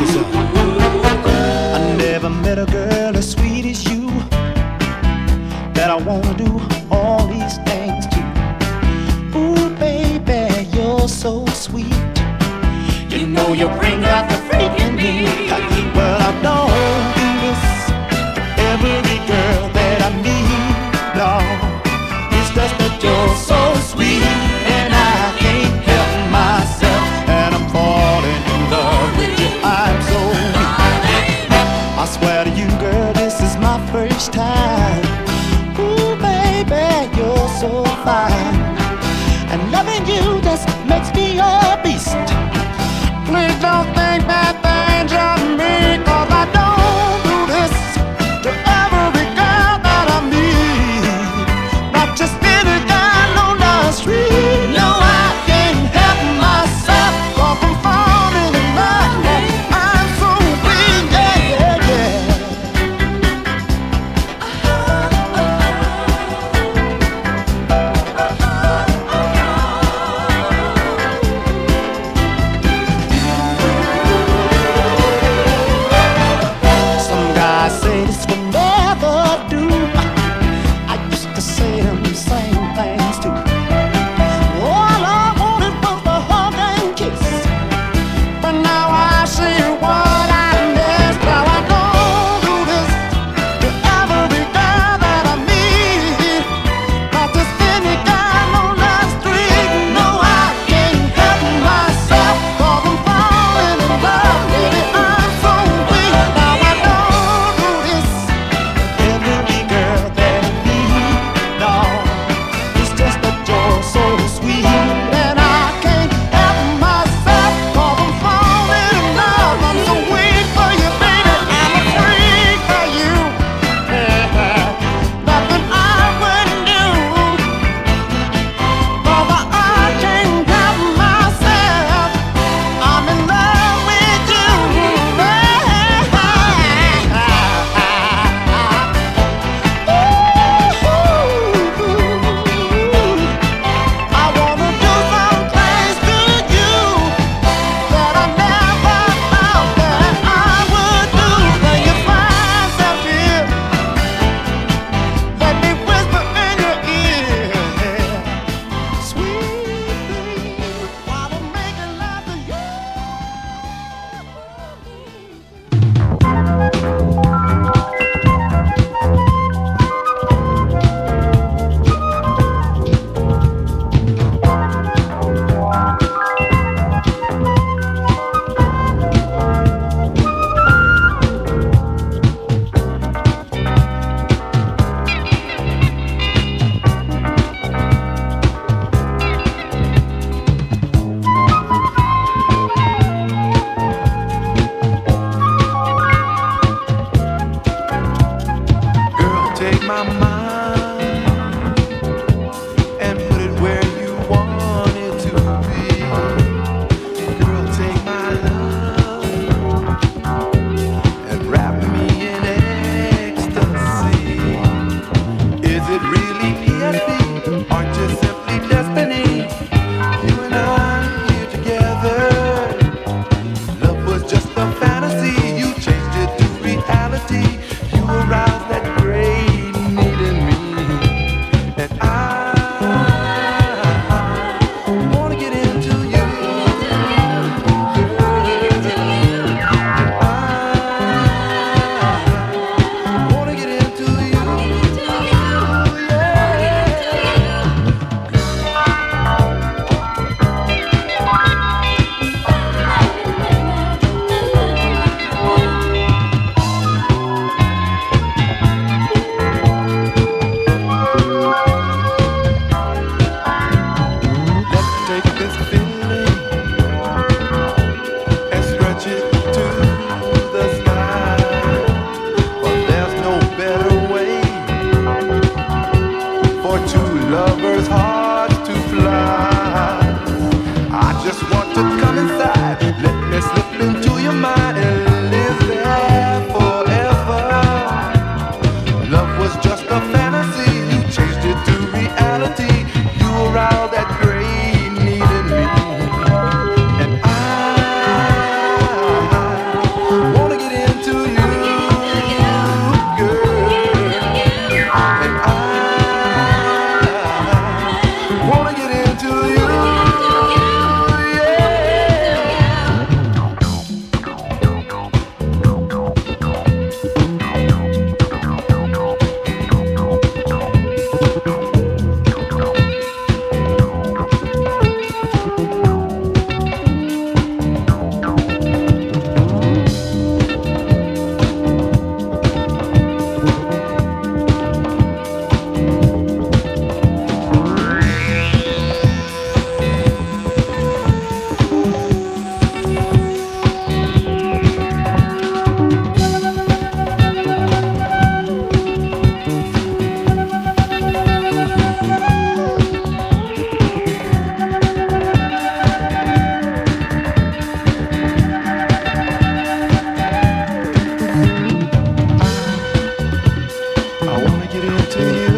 I never met a girl as sweet as you that I wanna do all these things to. Ooh, baby, you're so sweet. You know you to you.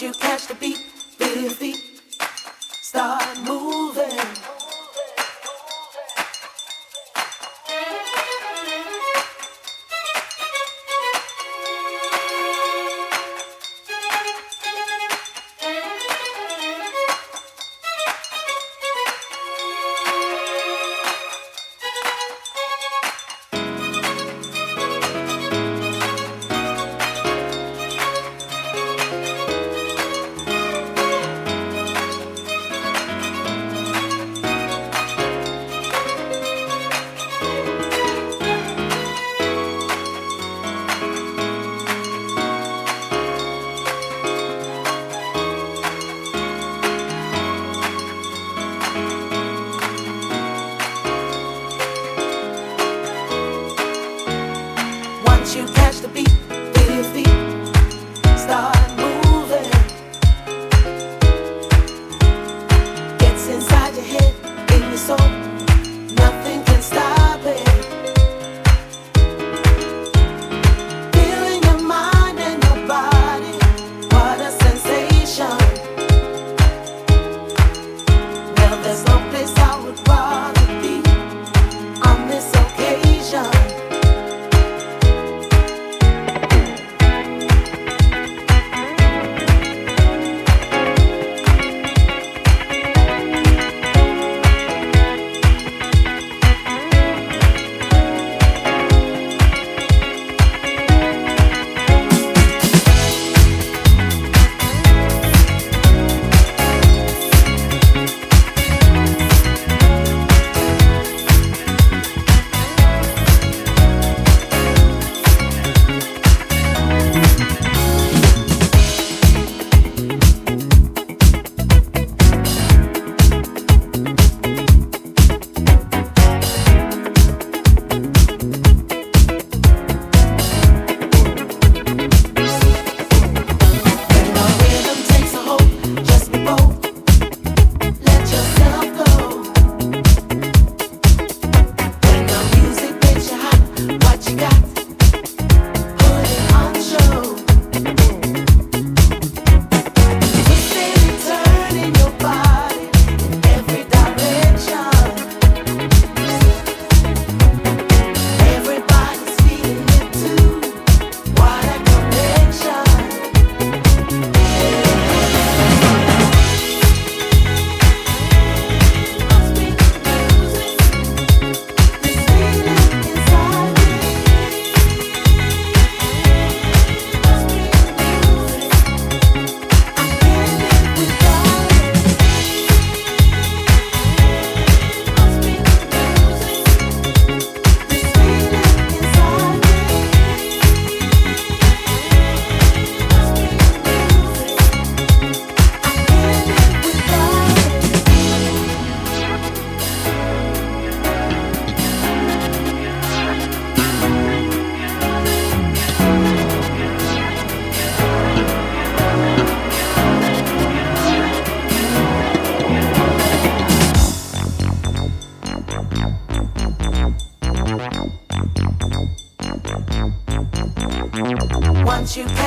You catch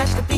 flash the beat.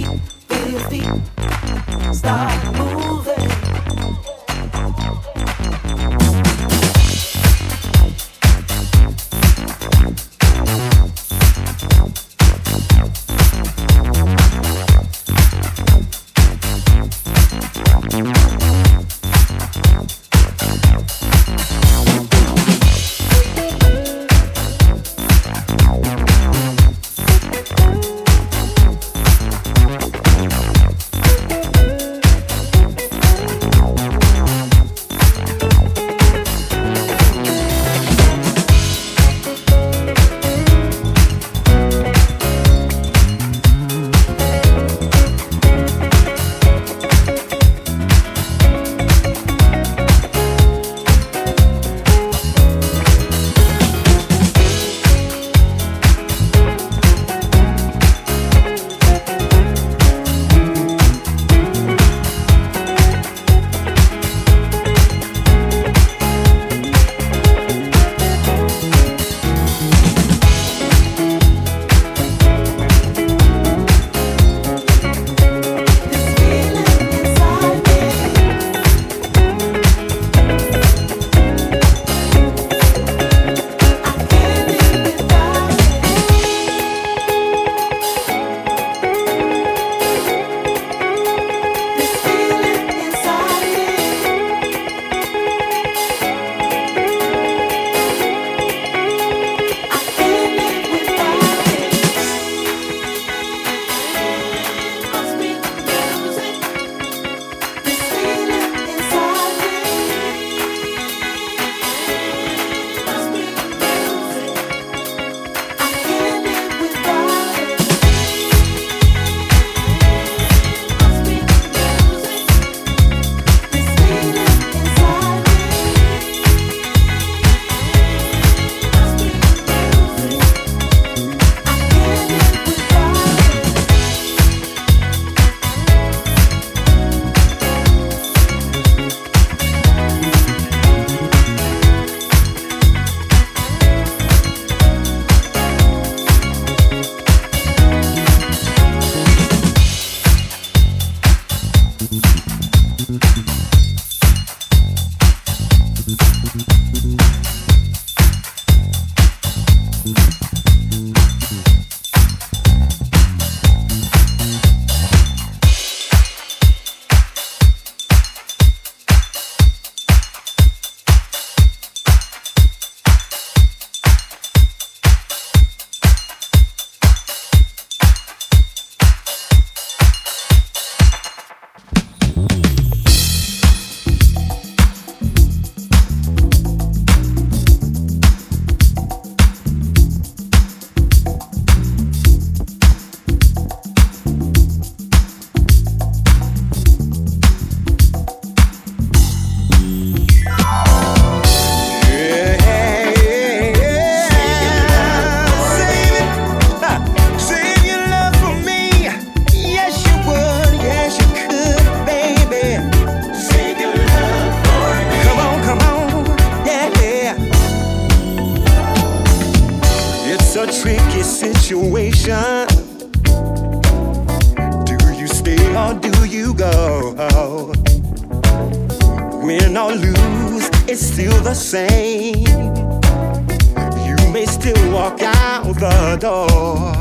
door.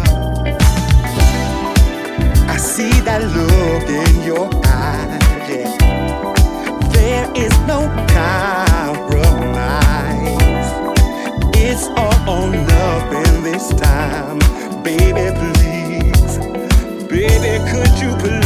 I see that look in your eyes. Yeah. There is no compromise. It's all on love in this time, baby. Please, baby, could you please?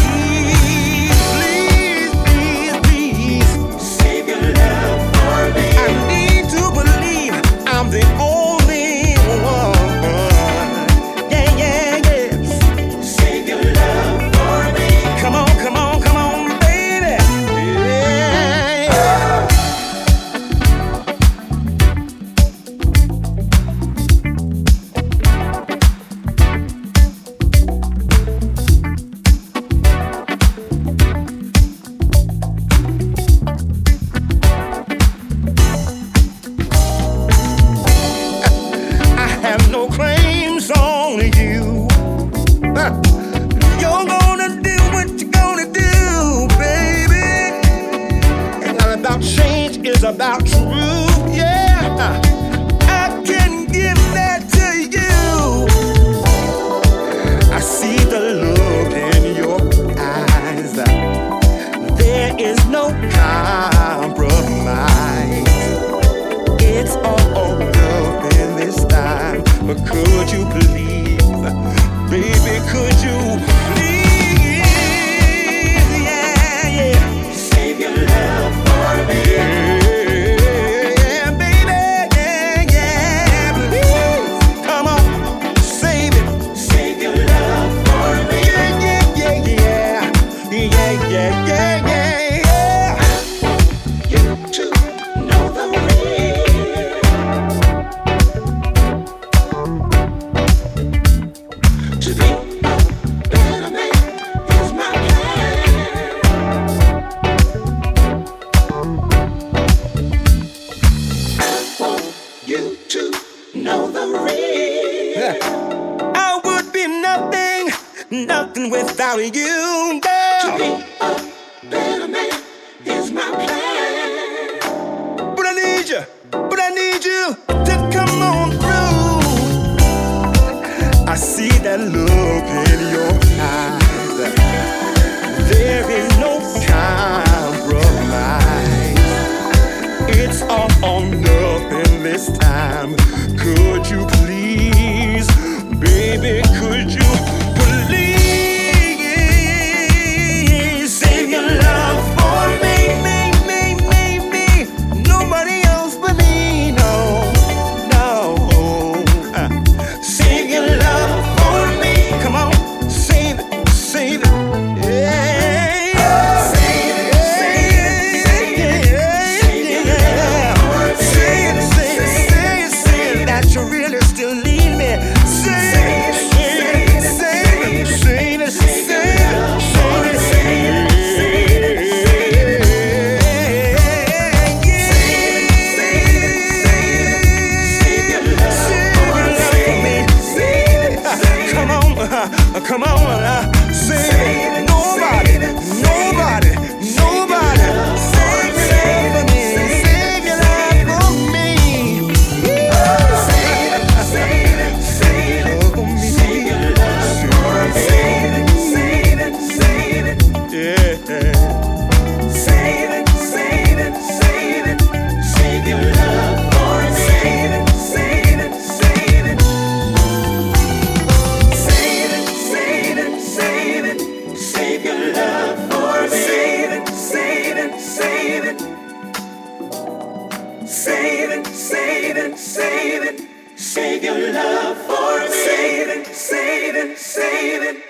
save it, save it, save your love for me. Save it, save it, save it.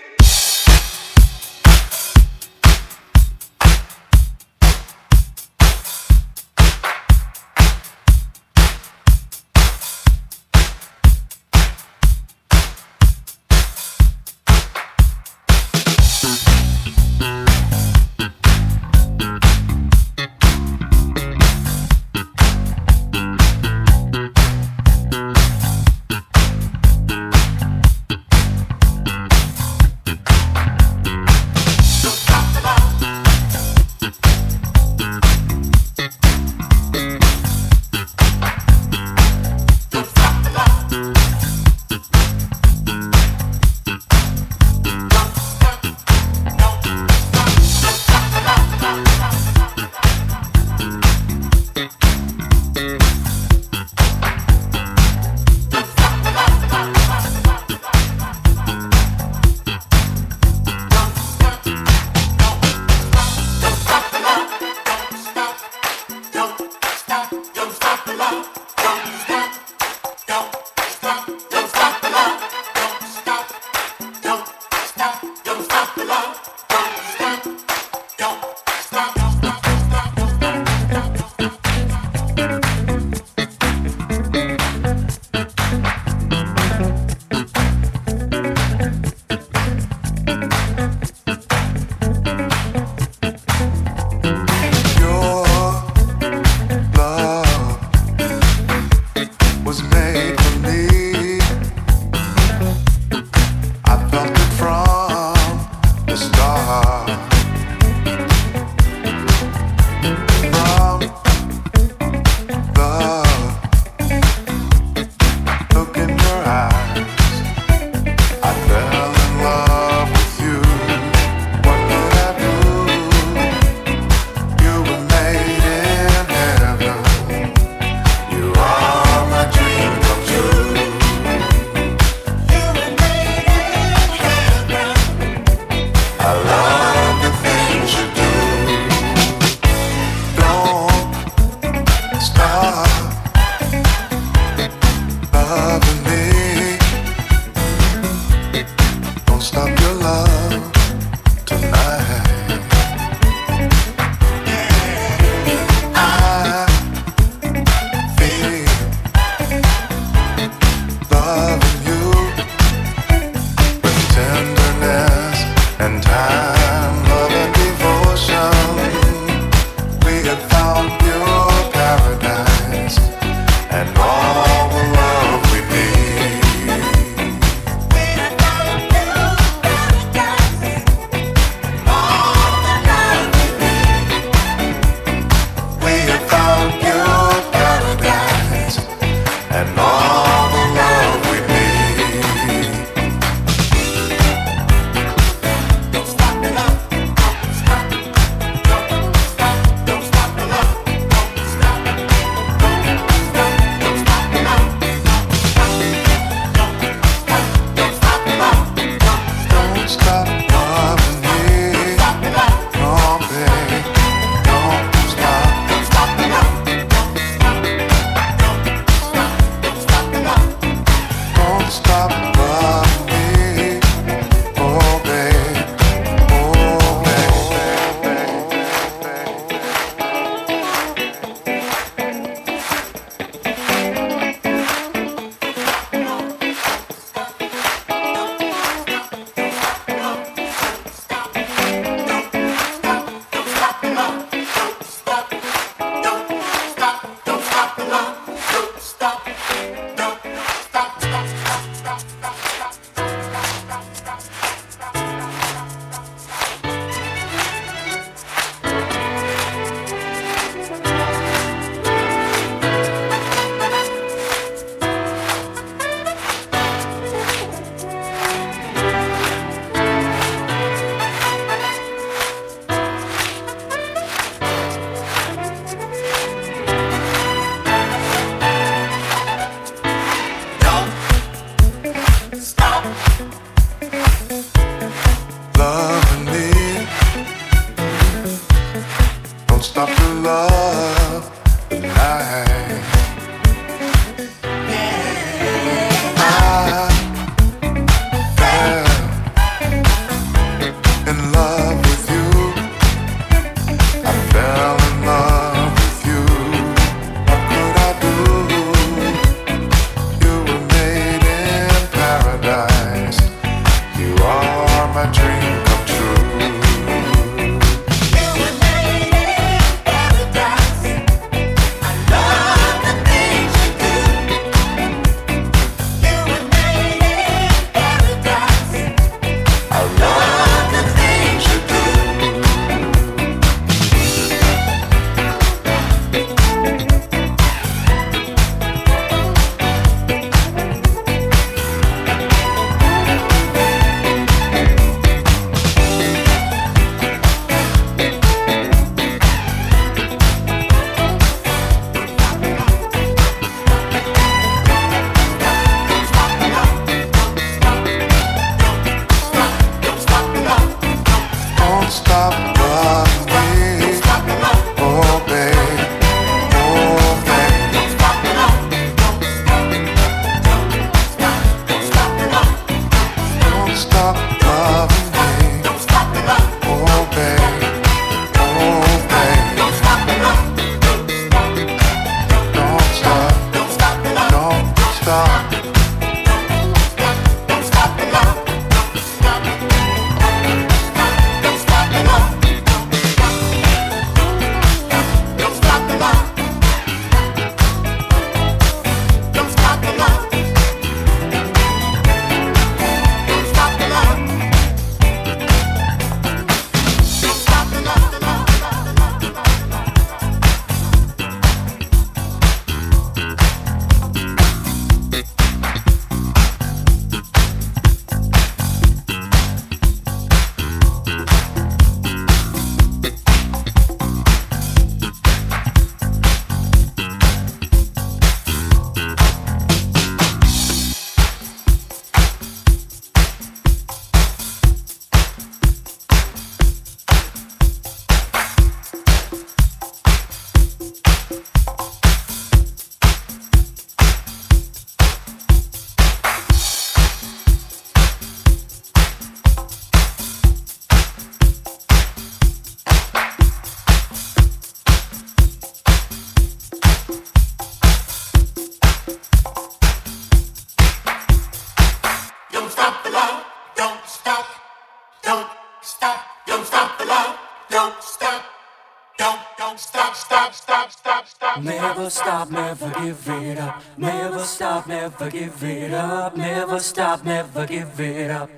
Never give it up, never stop, never give it up.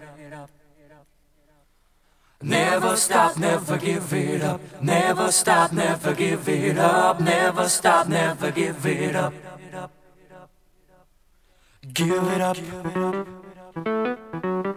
Never stop, never give it up. Never stop, never give it up. Never stop, never give it up. Give it up. Give it up.